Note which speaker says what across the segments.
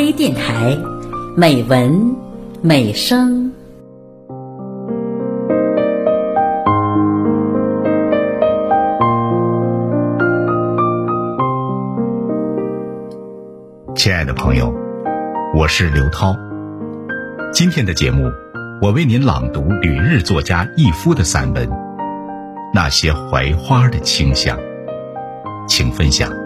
Speaker 1: 微电台，美文美声。
Speaker 2: 亲爱的朋友，我是刘涛。今天的节目，我为您朗读旅日作家易夫的散文《那些槐花的清香》，请分享。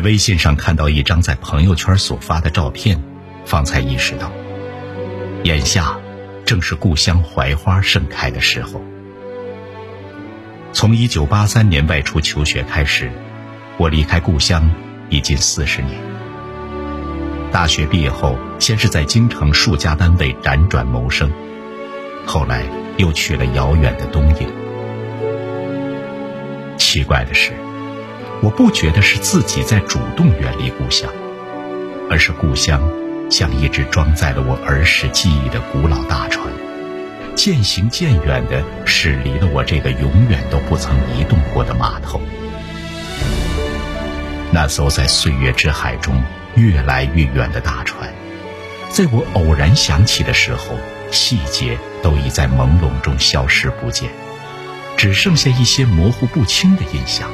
Speaker 2: 微信上看到一张在朋友圈所发的照片，方才意识到，眼下正是故乡槐花盛开的时候。从一九八三年外出求学开始，我离开故乡已近四十年。大学毕业后，先是在京城数家单位辗转谋生，后来又去了遥远的东营。奇怪的是。我不觉得是自己在主动远离故乡，而是故乡像一只装载了我儿时记忆的古老大船，渐行渐远地驶离了我这个永远都不曾移动过的码头。那艘在岁月之海中越来越远的大船，在我偶然想起的时候，细节都已在朦胧中消失不见，只剩下一些模糊不清的印象。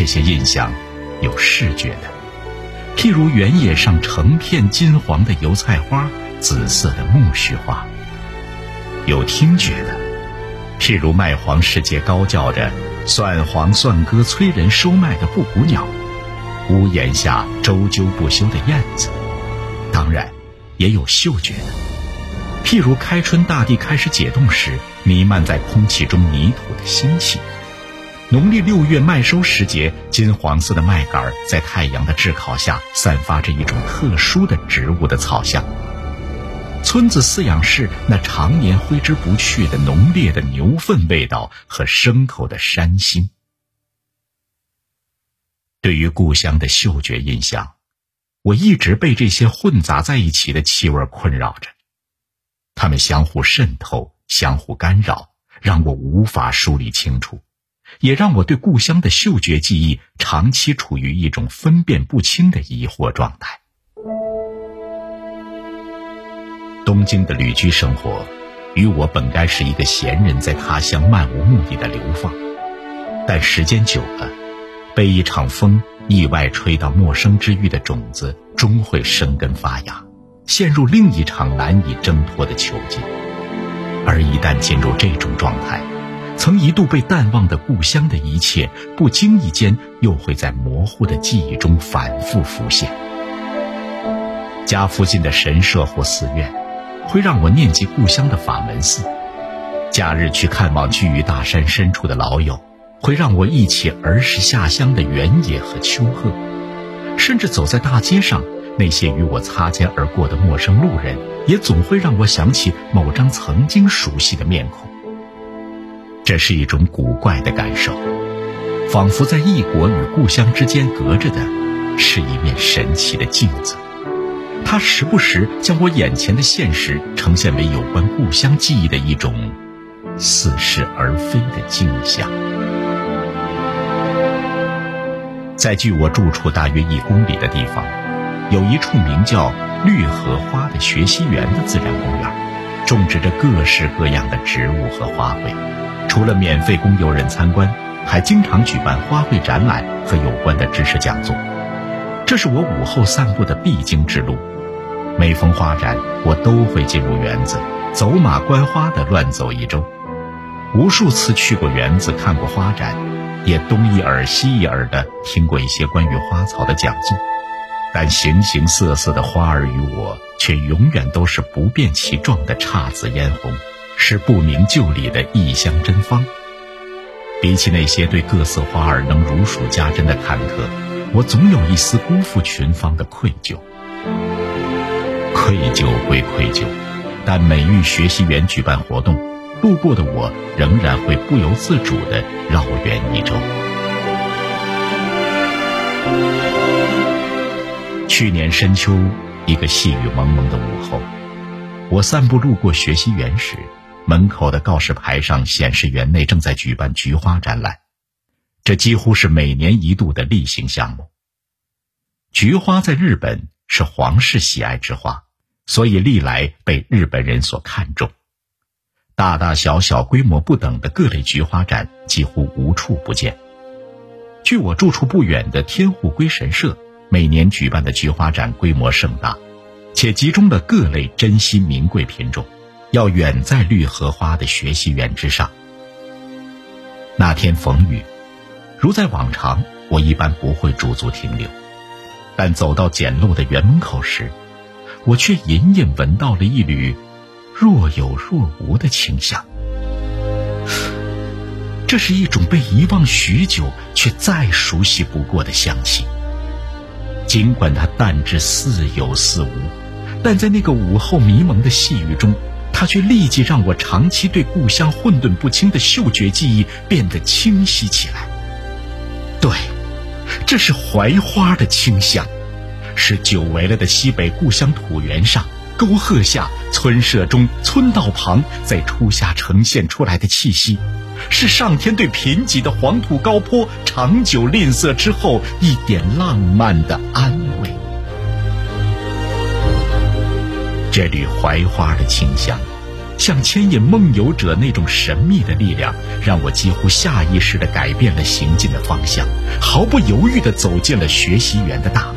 Speaker 2: 这些印象，有视觉的，譬如原野上成片金黄的油菜花，紫色的苜蓿花；有听觉的，譬如麦黄世界高叫着“蒜黄蒜歌催人收麦”的布谷鸟，屋檐下周啾不休的燕子；当然，也有嗅觉的，譬如开春大地开始解冻时，弥漫在空气中泥土的腥气。农历六月麦收时节，金黄色的麦秆在太阳的炙烤下，散发着一种特殊的植物的草香。村子饲养室那常年挥之不去的浓烈的牛粪味道和牲口的膻腥。对于故乡的嗅觉印象，我一直被这些混杂在一起的气味困扰着，它们相互渗透，相互干扰，让我无法梳理清楚。也让我对故乡的嗅觉记忆长期处于一种分辨不清的疑惑状态。东京的旅居生活，与我本该是一个闲人在他乡漫无目的的流放，但时间久了，被一场风意外吹到陌生之域的种子，终会生根发芽，陷入另一场难以挣脱的囚禁。而一旦进入这种状态，曾一度被淡忘的故乡的一切，不经意间又会在模糊的记忆中反复浮现。家附近的神社或寺院，会让我念及故乡的法门寺；假日去看望居于大山深处的老友，会让我忆起儿时下乡的原野和丘壑；甚至走在大街上，那些与我擦肩而过的陌生路人，也总会让我想起某张曾经熟悉的面孔。这是一种古怪的感受，仿佛在异国与故乡之间隔着的，是一面神奇的镜子。它时不时将我眼前的现实呈现为有关故乡记忆的一种似是而非的镜像。在距我住处大约一公里的地方，有一处名叫“绿荷花”的学习园的自然公园，种植着各式各样的植物和花卉。除了免费供游人参观，还经常举办花卉展览和有关的知识讲座。这是我午后散步的必经之路。每逢花展，我都会进入园子，走马观花地乱走一周。无数次去过园子，看过花展，也东一耳西一耳地听过一些关于花草的讲座。但形形色色的花儿与我，却永远都是不变其状的姹紫嫣红。是不明就里的异香珍芳。比起那些对各色花儿能如数家珍的坎坷，我总有一丝辜负群芳的愧疚。愧疚归愧疚，但每遇学习园举办活动，路过的我仍然会不由自主地绕园一周。去年深秋，一个细雨蒙蒙的午后。我散步路过学习园时，门口的告示牌上显示园内正在举办菊花展览，这几乎是每年一度的例行项目。菊花在日本是皇室喜爱之花，所以历来被日本人所看重。大大小小、规模不等的各类菊花展几乎无处不见。距我住处不远的天护龟神社，每年举办的菊花展规模盛大，且集中了各类珍稀名贵品种，要远在绿荷花的学习园之上。那天逢雨，如在往常，我一般不会驻足停留，但走到简陋的园门口时，我却隐隐闻到了一缕若有若无的清香。这是一种被遗忘许久却再熟悉不过的香气。尽管它淡至似有似无，但在那个午后迷蒙的细雨中，它却立即让我长期对故乡混沌不清的嗅觉记忆变得清晰起来。对，这是槐花的清香，是久违了的西北故乡土原上、沟壑下、村舍中、村道旁在初夏呈现出来的气息。是上天对贫瘠的黄土高坡长久吝啬之后一点浪漫的安慰。这缕槐花的清香，像牵引梦游者那种神秘的力量，让我几乎下意识地改变了行进的方向，毫不犹豫地走进了学习园的大门。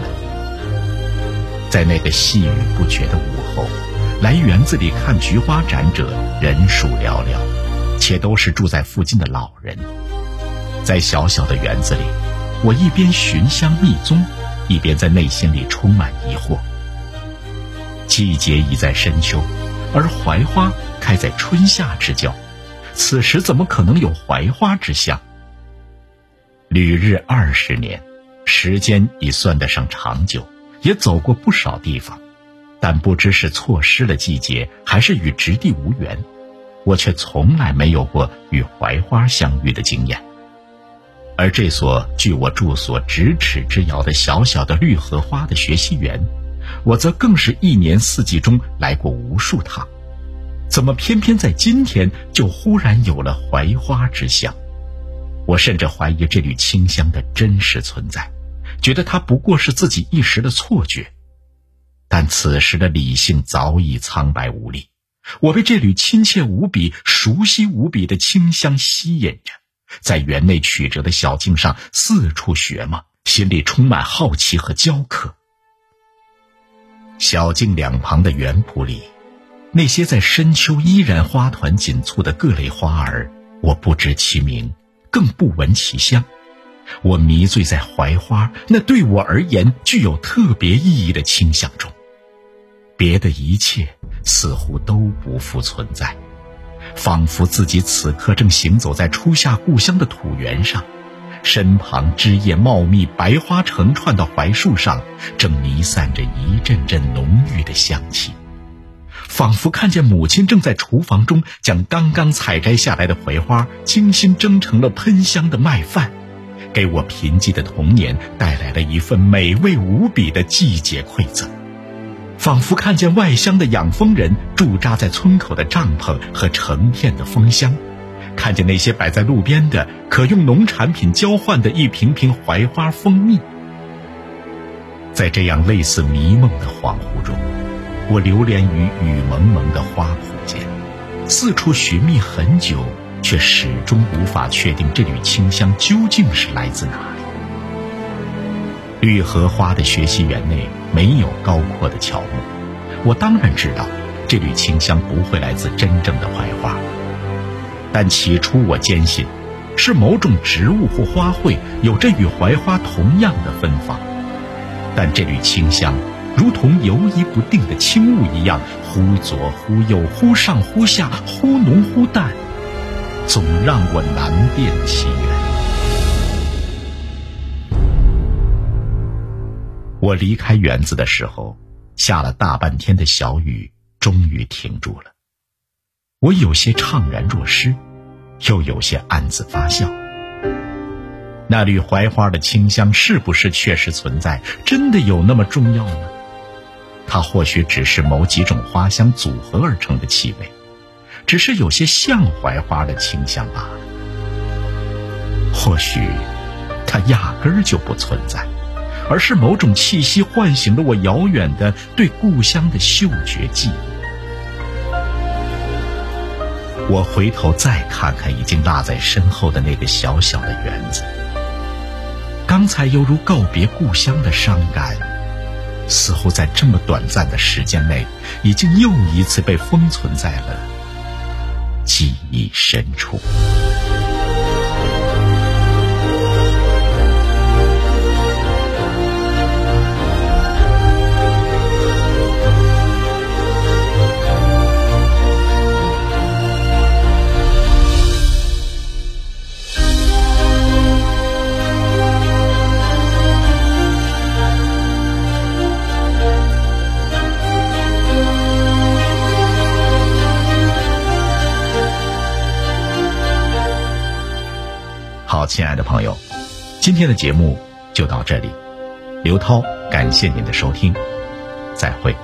Speaker 2: 在那个细雨不绝的午后，来园子里看菊花展者人数寥寥。且都是住在附近的老人，在小小的园子里，我一边寻香觅踪，一边在内心里充满疑惑。季节已在深秋，而槐花开在春夏之交，此时怎么可能有槐花之香？旅日二十年，时间已算得上长久，也走过不少地方，但不知是错失了季节，还是与直地无缘。我却从来没有过与槐花相遇的经验，而这所距我住所咫尺之遥的小小的绿荷花的学习园，我则更是一年四季中来过无数趟，怎么偏偏在今天就忽然有了槐花之香？我甚至怀疑这缕清香的真实存在，觉得它不过是自己一时的错觉，但此时的理性早已苍白无力。我被这缕亲切无比、熟悉无比的清香吸引着，在园内曲折的小径上四处寻摸，心里充满好奇和焦渴。小径两旁的园圃里，那些在深秋依然花团锦簇的各类花儿，我不知其名，更不闻其香。我迷醉在槐花那对我而言具有特别意义的清香中。别的一切似乎都不复存在，仿佛自己此刻正行走在初夏故乡的土原上，身旁枝叶茂密、白花成串的槐树上，正弥散着一阵阵浓郁的香气，仿佛看见母亲正在厨房中将刚刚采摘下来的槐花精心蒸成了喷香的麦饭，给我贫瘠的童年带来了一份美味无比的季节馈赠。仿佛看见外乡的养蜂人驻扎在村口的帐篷和成片的蜂箱，看见那些摆在路边的可用农产品交换的一瓶瓶槐花蜂蜜。在这样类似迷梦的恍惚中，我流连于雨蒙蒙的花圃间，四处寻觅很久，却始终无法确定这缕清香究竟是来自哪里。绿荷花的学习园内。没有高阔的乔木，我当然知道，这缕清香不会来自真正的槐花。但起初我坚信，是某种植物或花卉有着与槐花同样的芬芳。但这缕清香，如同游移不定的轻雾一样，忽左忽右，忽上忽下，忽浓忽淡，总让我难辨其源。我离开园子的时候，下了大半天的小雨终于停住了。我有些怅然若失，又有些暗自发笑。那缕槐花的清香是不是确实存在？真的有那么重要吗？它或许只是某几种花香组合而成的气味，只是有些像槐花的清香罢了。或许，它压根儿就不存在，而是某种气息唤醒了我遥远的对故乡的嗅觉记忆。我回头再看看已经落在身后的那个小小的园子，刚才犹如告别故乡的伤感，似乎在这么短暂的时间内，已经又一次被封存在了记忆深处。亲爱的朋友，今天的节目就到这里。刘涛，感谢您的收听，再会。